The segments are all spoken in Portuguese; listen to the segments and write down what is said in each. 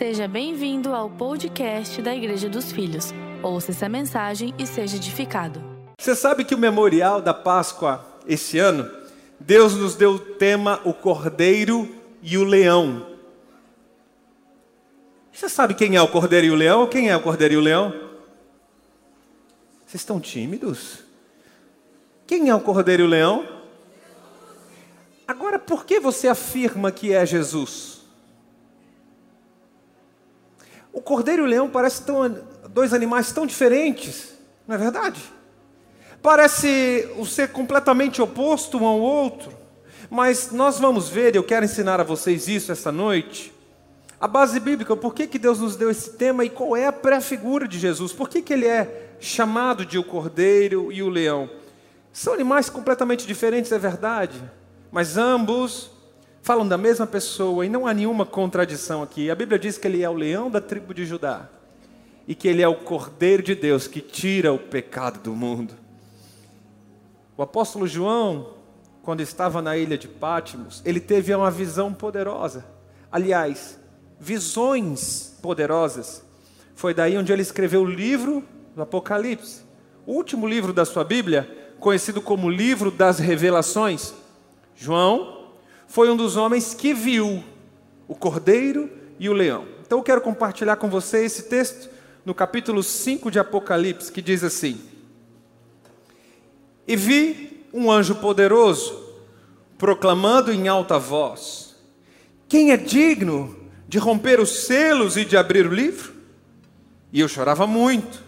Seja bem-vindo ao podcast da Igreja dos Filhos. Ouça essa mensagem e seja edificado. Você sabe que o memorial da Páscoa esse ano, Deus nos deu o tema o Cordeiro e o Leão. Você sabe quem é o Cordeiro e o Leão? Quem é o Cordeiro e o Leão? Vocês estão tímidos? Quem é o Cordeiro e o Leão? Agora, por que você afirma que é Jesus? O cordeiro e o leão parecem tão, dois animais tão diferentes, não é verdade? Parece o ser completamente oposto um ao outro, mas nós vamos ver, eu quero ensinar a vocês isso esta noite. A base bíblica, por que, que Deus nos deu esse tema e qual é a pré-figura de Jesus? Por que, que ele é chamado de o cordeiro e o leão? São animais completamente diferentes, é verdade, mas ambos falam da mesma pessoa e não há nenhuma contradição aqui. A Bíblia diz que ele é o leão da tribo de Judá e que ele é o cordeiro de Deus que tira o pecado do mundo. O apóstolo João, quando estava na ilha de Pátimos, ele teve uma visão poderosa. Aliás, visões poderosas. Foi daí onde ele escreveu o livro do Apocalipse, o último livro da sua Bíblia, conhecido como livro das revelações. João foi um dos homens que viu o cordeiro e o leão. Então eu quero compartilhar com você esse texto no capítulo 5 de Apocalipse, que diz assim: E vi um anjo poderoso proclamando em alta voz: Quem é digno de romper os selos e de abrir o livro? E eu chorava muito,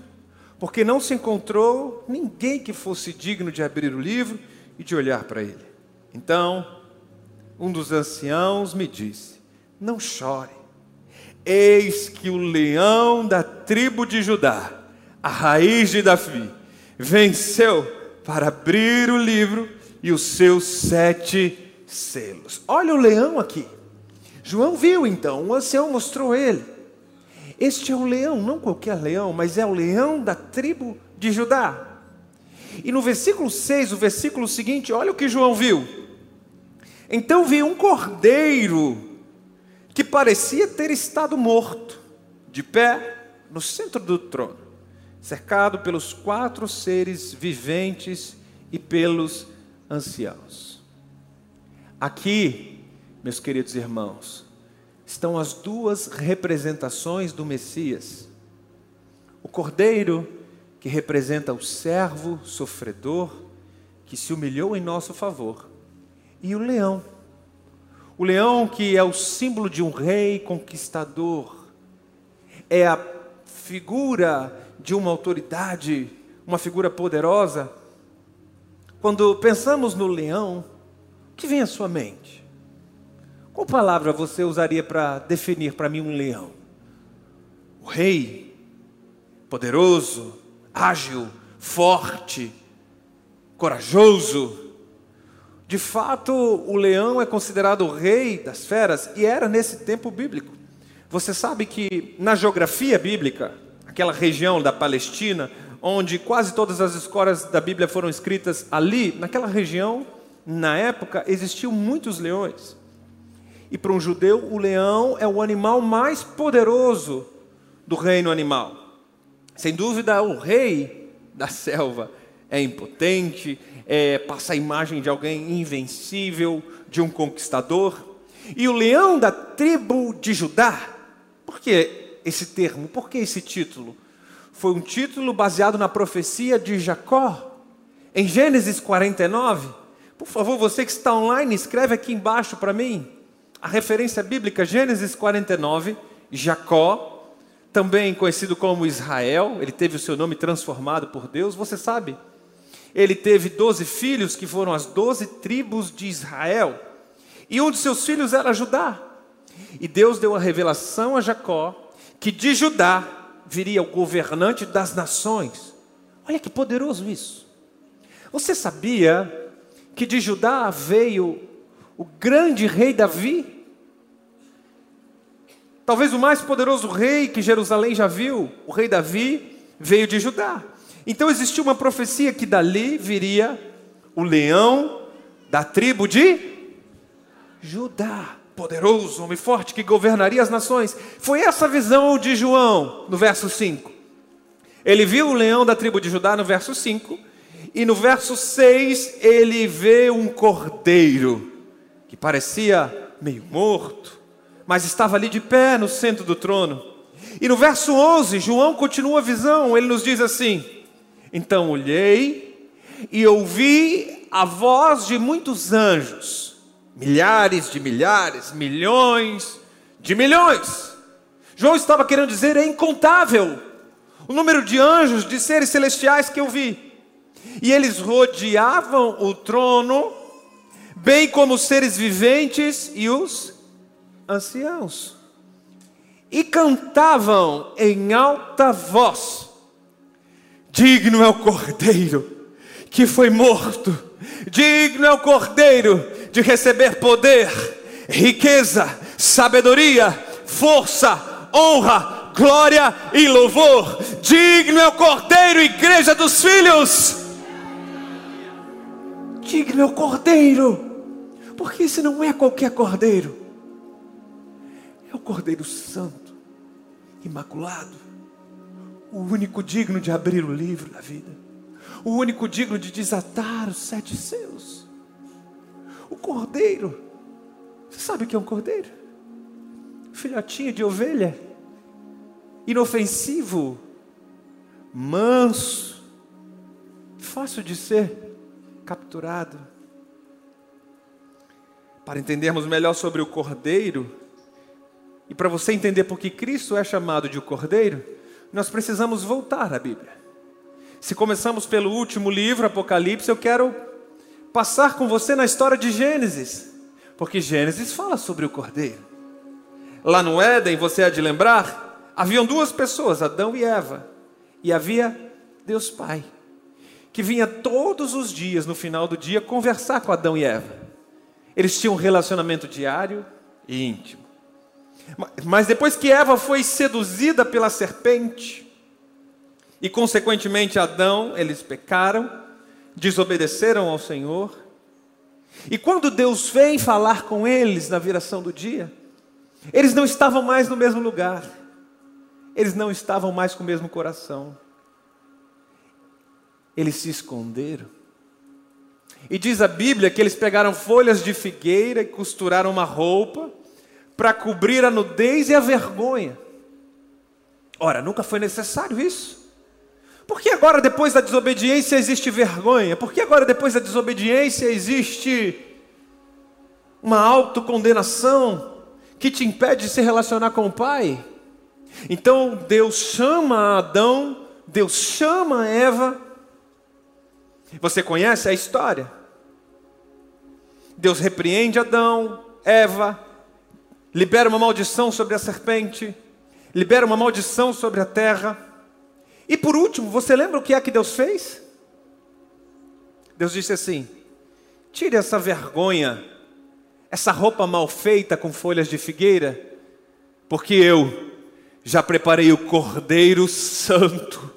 porque não se encontrou ninguém que fosse digno de abrir o livro e de olhar para ele. Então, um dos anciãos me disse: Não chore. Eis que o leão da tribo de Judá, a raiz de Davi, venceu para abrir o livro e os seus sete selos. Olha o leão aqui. João viu então, o ancião mostrou ele. Este é o leão, não qualquer leão, mas é o leão da tribo de Judá. E no versículo 6, o versículo seguinte, olha o que João viu. Então vi um cordeiro que parecia ter estado morto, de pé no centro do trono, cercado pelos quatro seres viventes e pelos anciãos. Aqui, meus queridos irmãos, estão as duas representações do Messias. O cordeiro, que representa o servo sofredor, que se humilhou em nosso favor, e o leão. O leão que é o símbolo de um rei conquistador, é a figura de uma autoridade, uma figura poderosa. Quando pensamos no leão, o que vem à sua mente? Qual palavra você usaria para definir para mim um leão? O rei, poderoso, ágil, forte, corajoso, de fato, o leão é considerado o rei das feras e era nesse tempo bíblico. Você sabe que na geografia bíblica, aquela região da Palestina, onde quase todas as histórias da Bíblia foram escritas ali, naquela região, na época, existiam muitos leões. E para um judeu, o leão é o animal mais poderoso do reino animal. Sem dúvida, o rei da selva é impotente, é, passa a imagem de alguém invencível, de um conquistador. E o leão da tribo de Judá, por que esse termo? Por que esse título? Foi um título baseado na profecia de Jacó, em Gênesis 49. Por favor, você que está online, escreve aqui embaixo para mim a referência bíblica, Gênesis 49, Jacó, também conhecido como Israel, ele teve o seu nome transformado por Deus, você sabe ele teve doze filhos, que foram as doze tribos de Israel. E um de seus filhos era Judá. E Deus deu a revelação a Jacó que de Judá viria o governante das nações. Olha que poderoso isso. Você sabia que de Judá veio o grande rei Davi? Talvez o mais poderoso rei que Jerusalém já viu, o rei Davi, veio de Judá. Então existia uma profecia que dali viria o leão da tribo de Judá. poderoso, homem forte que governaria as nações. Foi essa visão de João, no verso 5. Ele viu o leão da tribo de Judá no verso 5, e no verso 6 ele vê um cordeiro que parecia meio morto, mas estava ali de pé no centro do trono. E no verso 11, João continua a visão, ele nos diz assim: Então olhei e ouvi a voz de muitos anjos, milhares de milhares, milhões de milhões. João estava querendo dizer: é incontável o número de anjos, de seres celestiais que eu vi. E eles rodeavam o trono, bem como os seres viventes e os anciãos e cantavam em alta voz: Digno é o cordeiro que foi morto, digno é o cordeiro de receber poder, riqueza, sabedoria, força, honra, glória e louvor. Digno é o cordeiro, igreja dos filhos. Digno é o cordeiro, porque esse não é qualquer cordeiro, é o cordeiro santo imaculado, o único digno de abrir o livro da vida, o único digno de desatar os sete selos. O cordeiro, você sabe o que é um cordeiro? Filhotinho de ovelha, inofensivo, manso, fácil de ser capturado. Para entendermos melhor sobre o cordeiro, e para você entender por que Cristo é chamado de o Cordeiro, nós precisamos voltar à Bíblia. Se começamos pelo último livro, Apocalipse, eu quero passar com você na história de Gênesis, porque Gênesis fala sobre o Cordeiro. Lá no Éden, você há de lembrar, haviam duas pessoas, Adão e Eva, e havia Deus Pai, que vinha todos os dias, no final do dia, conversar com Adão e Eva. Eles tinham um relacionamento diário e íntimo. Mas depois que Eva foi seduzida pela serpente, e consequentemente Adão, eles pecaram, desobedeceram ao Senhor. E quando Deus vem falar com eles na viração do dia, eles não estavam mais no mesmo lugar, eles não estavam mais com o mesmo coração, eles se esconderam. E diz a Bíblia que eles pegaram folhas de figueira e costuraram uma roupa, para cobrir a nudez e a vergonha. Ora, nunca foi necessário isso. Por que agora, depois da desobediência, existe vergonha? Por que agora, depois da desobediência, existe uma autocondenação que te impede de se relacionar com o Pai? Então, Deus chama Adão, Deus chama Eva. Você conhece a história? Deus repreende Adão, Eva, libera uma maldição sobre a serpente, libera uma maldição sobre a terra. E por último, você lembra o que é que Deus fez? Deus disse assim: tire essa vergonha, essa roupa mal feita com folhas de figueira, porque eu já preparei o Cordeiro Santo.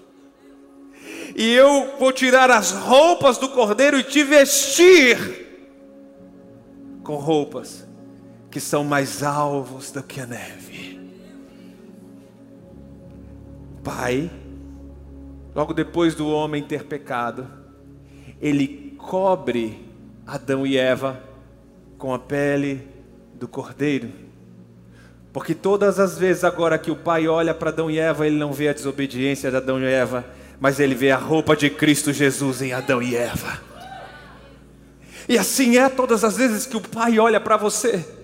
E eu vou tirar as roupas do cordeiro e te vestir com roupas que são mais alvos do que a neve. Pai, logo depois do homem ter pecado, ele cobre Adão e Eva com a pele do cordeiro. Porque todas as vezes agora que o pai olha para Adão e Eva, ele não vê a desobediência de Adão e Eva, mas ele vê a roupa de Cristo Jesus em Adão e Eva. E assim é todas as vezes que o pai olha para você.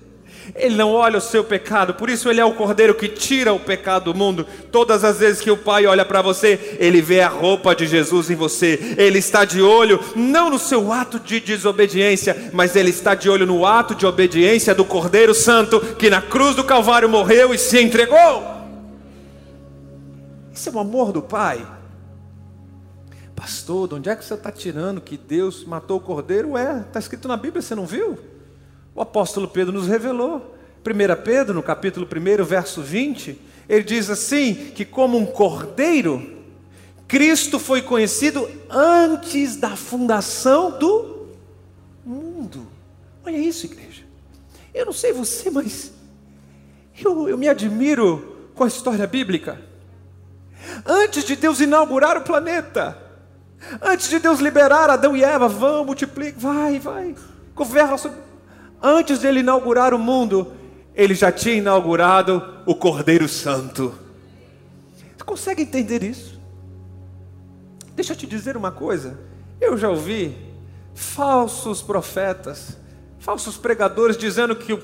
Ele não olha o seu pecado, por isso ele é o cordeiro que tira o pecado do mundo. Todas as vezes que o Pai olha para você, ele vê a roupa de Jesus em você. Ele está de olho não no seu ato de desobediência, mas ele está de olho no ato de obediência do Cordeiro Santo que na cruz do Calvário morreu e se entregou. Isso é o amor do Pai. Pastor, de onde é que você está tirando que Deus matou o cordeiro? É, está escrito na Bíblia, você não viu? O apóstolo Pedro nos revelou. 1 Pedro, no capítulo 1, verso 20, ele diz assim: que como um cordeiro, Cristo foi conhecido antes da fundação do mundo. Olha isso, igreja. Eu não sei você, mas eu, eu me admiro com a história bíblica. Antes de Deus inaugurar o planeta, antes de Deus liberar Adão e Eva, vão, multiplica, vai, vai, governa. Antes de ele inaugurar o mundo, ele já tinha inaugurado o Cordeiro Santo. Você consegue entender isso? Deixa eu te dizer uma coisa. Eu já ouvi falsos profetas, falsos pregadores dizendo que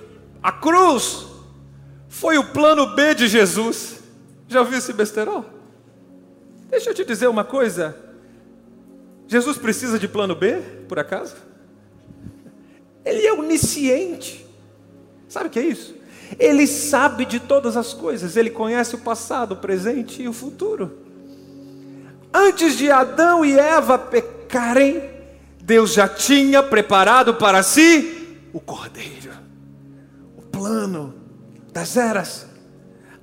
a cruz foi o plano B de Jesus. Já ouviu esse besterol? Deixa eu te dizer uma coisa. Jesus precisa de plano B, por acaso? Ele é onisciente. Sabe o que é isso? Ele sabe de todas as coisas, ele conhece o passado, o presente e o futuro. Antes de Adão e Eva pecarem, Deus já tinha preparado para si o cordeiro, o plano das eras.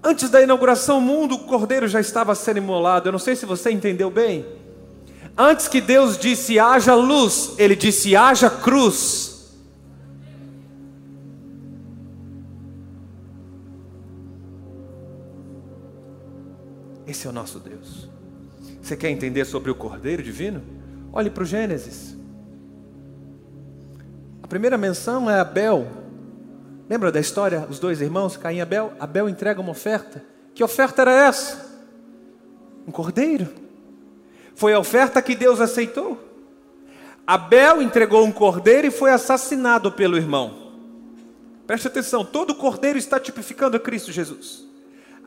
Antes da inauguração do mundo, o cordeiro já estava sendo imolado. Eu não sei se você entendeu bem. Antes que Deus disse haja luz, ele disse haja cruz. Esse é o nosso Deus. Você quer entender sobre o Cordeiro Divino? Olhe para o Gênesis. A primeira menção é Abel. Lembra da história? Os dois irmãos, Caim e Abel? Abel entrega uma oferta. Que oferta era essa? Um cordeiro. Foi a oferta que Deus aceitou. Abel entregou um cordeiro e foi assassinado pelo irmão. Preste atenção, todo cordeiro está tipificando a Cristo Jesus.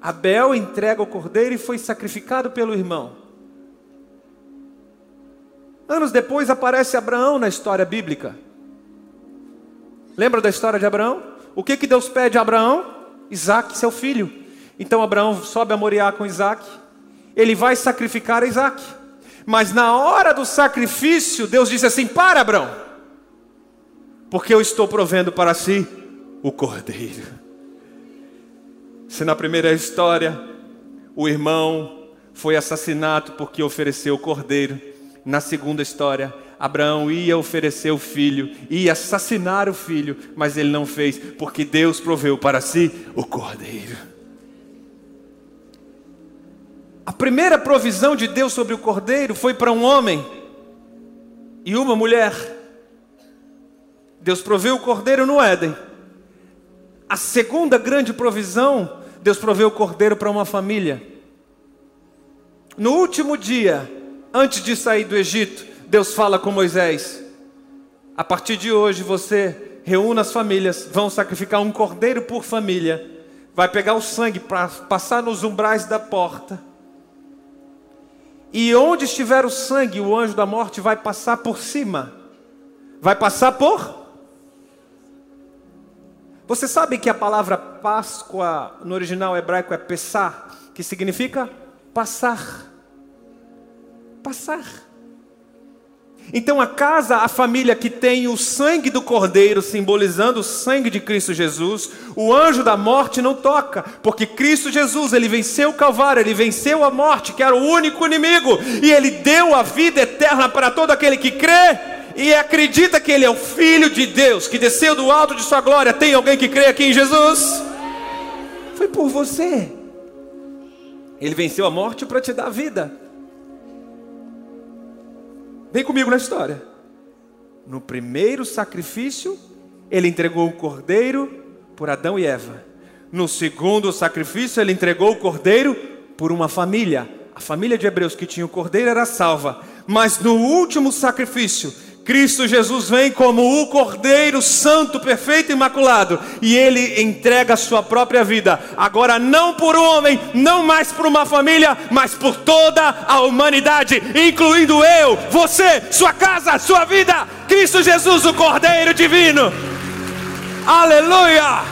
Abel entrega o cordeiro e foi sacrificado pelo irmão. Anos depois aparece Abraão na história bíblica. Lembra da história de Abraão? O que, que Deus pede a Abraão? Isaac, seu filho. Então Abraão sobe a Moriá com Isaac. Ele vai sacrificar Isaac. Mas na hora do sacrifício, Deus disse assim: Para, Abraão, porque eu estou provendo para si o cordeiro. Se na primeira história o irmão foi assassinado porque ofereceu o cordeiro, na segunda história Abraão ia oferecer o filho, ia assassinar o filho, mas ele não fez, porque Deus proveu para si o cordeiro. A primeira provisão de Deus sobre o cordeiro foi para um homem e uma mulher. Deus proveu o cordeiro no Éden. A segunda grande provisão, Deus proveu o cordeiro para uma família. No último dia, antes de sair do Egito, Deus fala com Moisés: a partir de hoje você reúna as famílias, vão sacrificar um cordeiro por família, vai pegar o sangue para passar nos umbrais da porta. E onde estiver o sangue, o anjo da morte vai passar por cima. Vai passar por você sabe que a palavra Páscoa no original hebraico é Pessah, que significa passar. Passar. Então a casa, a família que tem o sangue do Cordeiro, simbolizando o sangue de Cristo Jesus, o anjo da morte não toca, porque Cristo Jesus, ele venceu o Calvário, ele venceu a morte, que era o único inimigo, e ele deu a vida eterna para todo aquele que crê e acredita que Ele é o Filho de Deus, que desceu do alto de Sua glória, tem alguém que crê aqui em Jesus? Foi por você. Ele venceu a morte para te dar vida. Vem comigo na história. No primeiro sacrifício, ele entregou o cordeiro por Adão e Eva. No segundo sacrifício, ele entregou o cordeiro por uma família. A família de Hebreus que tinha o cordeiro era salva. Mas no último sacrifício, Cristo Jesus vem como o Cordeiro Santo, perfeito e imaculado, e ele entrega a sua própria vida, agora não por um homem, não mais por uma família, mas por toda a humanidade, incluindo eu, você, sua casa, sua vida. Cristo Jesus, o Cordeiro Divino. Aleluia!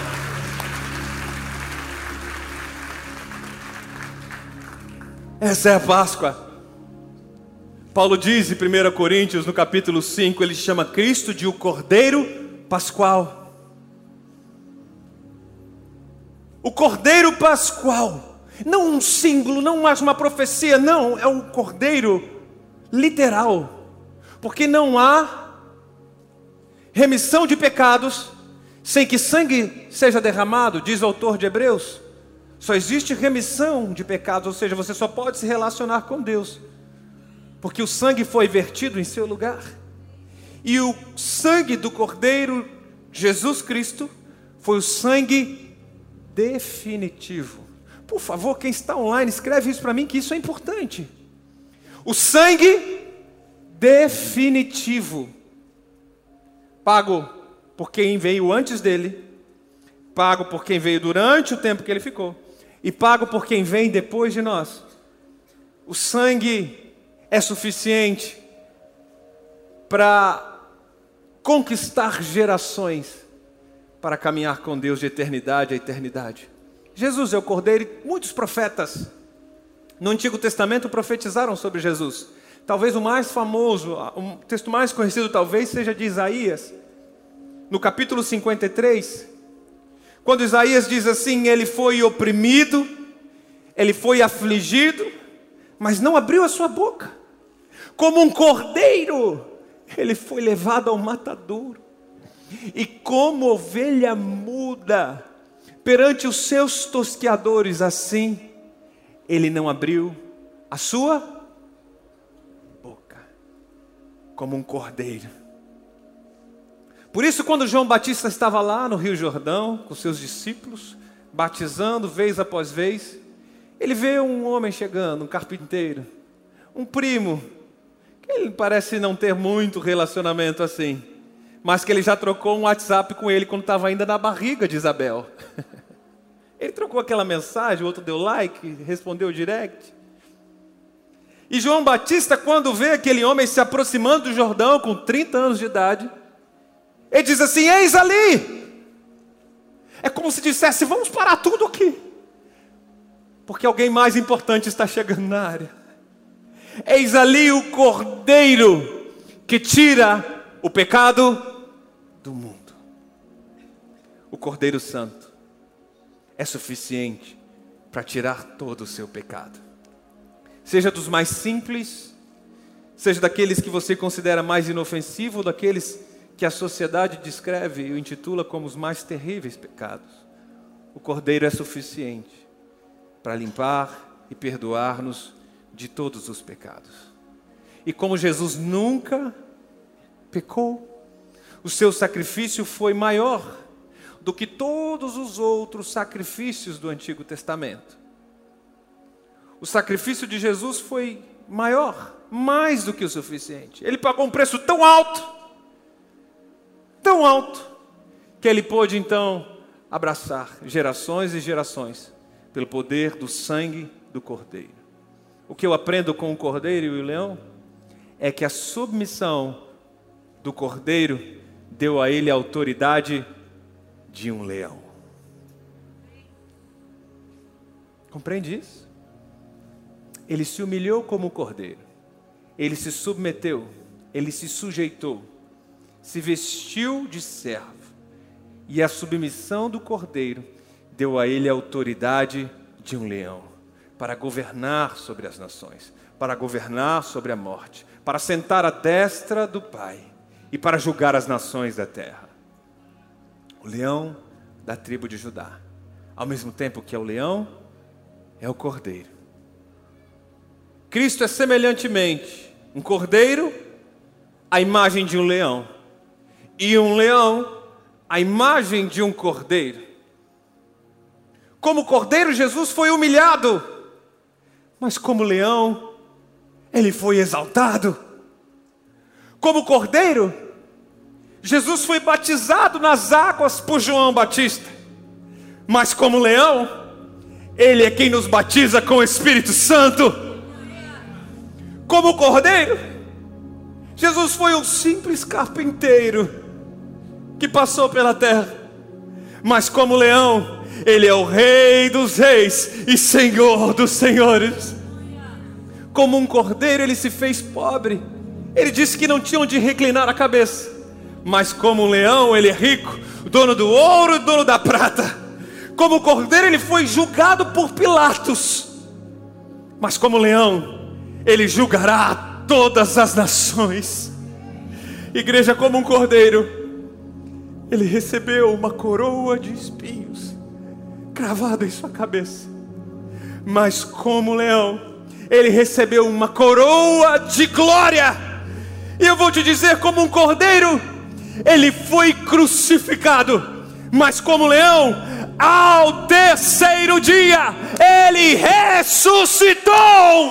Essa é a Páscoa. Paulo diz em 1 Coríntios, no capítulo 5, ele chama Cristo de o Cordeiro Pascual. O Cordeiro Pascual, não um símbolo, não mais uma profecia, não, é um Cordeiro literal, porque não há remissão de pecados sem que sangue seja derramado, diz o autor de Hebreus, só existe remissão de pecados, ou seja, você só pode se relacionar com Deus, porque o sangue foi vertido em seu lugar. E o sangue do Cordeiro Jesus Cristo foi o sangue definitivo. Por favor, quem está online, escreve isso para mim, que isso é importante. O sangue definitivo, pago por quem veio antes dele, pago por quem veio durante o tempo que ele ficou, e pago por quem vem depois de nós. O sangue é suficiente para conquistar gerações para caminhar com Deus de eternidade a eternidade. Jesus é o Cordeiro e muitos profetas no Antigo Testamento profetizaram sobre Jesus. Talvez o mais famoso, o texto mais conhecido talvez seja de Isaías, no capítulo 53, quando Isaías diz assim: Ele foi oprimido, ele foi afligido, mas não abriu a sua boca, como um cordeiro, ele foi levado ao matadouro, e como ovelha muda perante os seus tosqueadores, assim ele não abriu a sua boca, como um cordeiro. Por isso, quando João Batista estava lá no Rio Jordão, com seus discípulos, batizando vez após vez, ele vê um homem chegando, um carpinteiro, um primo, ele parece não ter muito relacionamento assim, mas que ele já trocou um WhatsApp com ele quando estava ainda na barriga de Isabel. Ele trocou aquela mensagem, o outro deu like, respondeu direct. E João Batista, quando vê aquele homem se aproximando do Jordão com 30 anos de idade, ele diz assim: Eis ali! É como se dissesse: Vamos parar tudo aqui, porque alguém mais importante está chegando na área. Eis ali o Cordeiro que tira o pecado do mundo. O Cordeiro Santo é suficiente para tirar todo o seu pecado. Seja dos mais simples, seja daqueles que você considera mais inofensivo, daqueles que a sociedade descreve e intitula como os mais terríveis pecados. O Cordeiro é suficiente para limpar e perdoar-nos de todos os pecados. E como Jesus nunca pecou, o seu sacrifício foi maior do que todos os outros sacrifícios do Antigo Testamento. O sacrifício de Jesus foi maior, mais do que o suficiente. Ele pagou um preço tão alto, tão alto, que ele pôde então abraçar gerações e gerações pelo poder do sangue do Cordeiro. O que eu aprendo com o Cordeiro e o leão é que a submissão do Cordeiro deu a ele autoridade de um leão. Compreende isso? Ele se humilhou como cordeiro, ele se submeteu, ele se sujeitou, se vestiu de servo, e a submissão do cordeiro deu a ele a autoridade de um leão, para governar sobre as nações, para governar sobre a morte, para sentar à destra do Pai e para julgar as nações da terra o leão da tribo de Judá. Ao mesmo tempo que é o leão, é o cordeiro. Cristo é semelhantemente um cordeiro, a imagem de um leão, e um leão, a imagem de um cordeiro. Como cordeiro, Jesus foi humilhado, mas como leão, ele foi exaltado. Como cordeiro, Jesus foi batizado nas águas por João Batista, mas como leão, ele é quem nos batiza com o Espírito Santo. Como cordeiro, Jesus foi um simples carpinteiro que passou pela terra, mas como leão, ele é o Rei dos Reis e Senhor dos Senhores. Como um cordeiro, ele se fez pobre. Ele disse que não tinha onde reclinar a cabeça mas como um leão, ele é rico, dono do ouro e dono da prata. Como cordeiro, ele foi julgado por Pilatos, mas como leão, ele julgará todas as nações. Igreja, como um cordeiro, ele recebeu uma coroa de espinhos cravada em sua cabeça. Mas como leão, ele recebeu uma coroa de glória. E eu vou te dizer, como um cordeiro, ele foi crucificado. Mas como leão, ao terceiro dia, ele ressuscitou.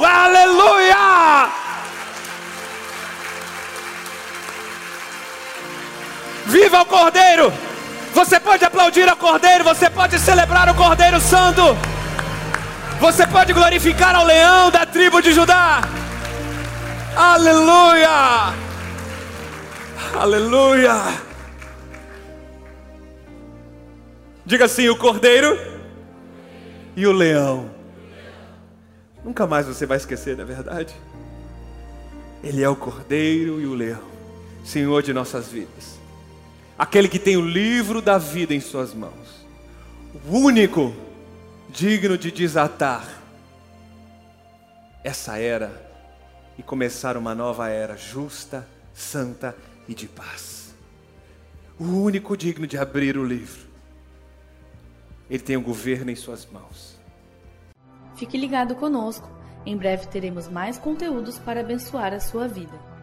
Aleluia! Viva o Cordeiro! Você pode aplaudir ao Cordeiro, você pode celebrar o Cordeiro Santo. Você pode glorificar ao leão da tribo de Judá. Aleluia! Aleluia! Diga assim: o cordeiro e o leão. Nunca mais você vai esquecer, não é verdade? Ele é o cordeiro e o leão, Senhor de nossas vidas. Aquele que tem o livro da vida em suas mãos. O único digno de desatar essa era e começar uma nova era justa, santa e de paz. O único digno de abrir o livro. Ele tem o governo em suas mãos. Fique ligado conosco. Em breve teremos mais conteúdos para abençoar a sua vida.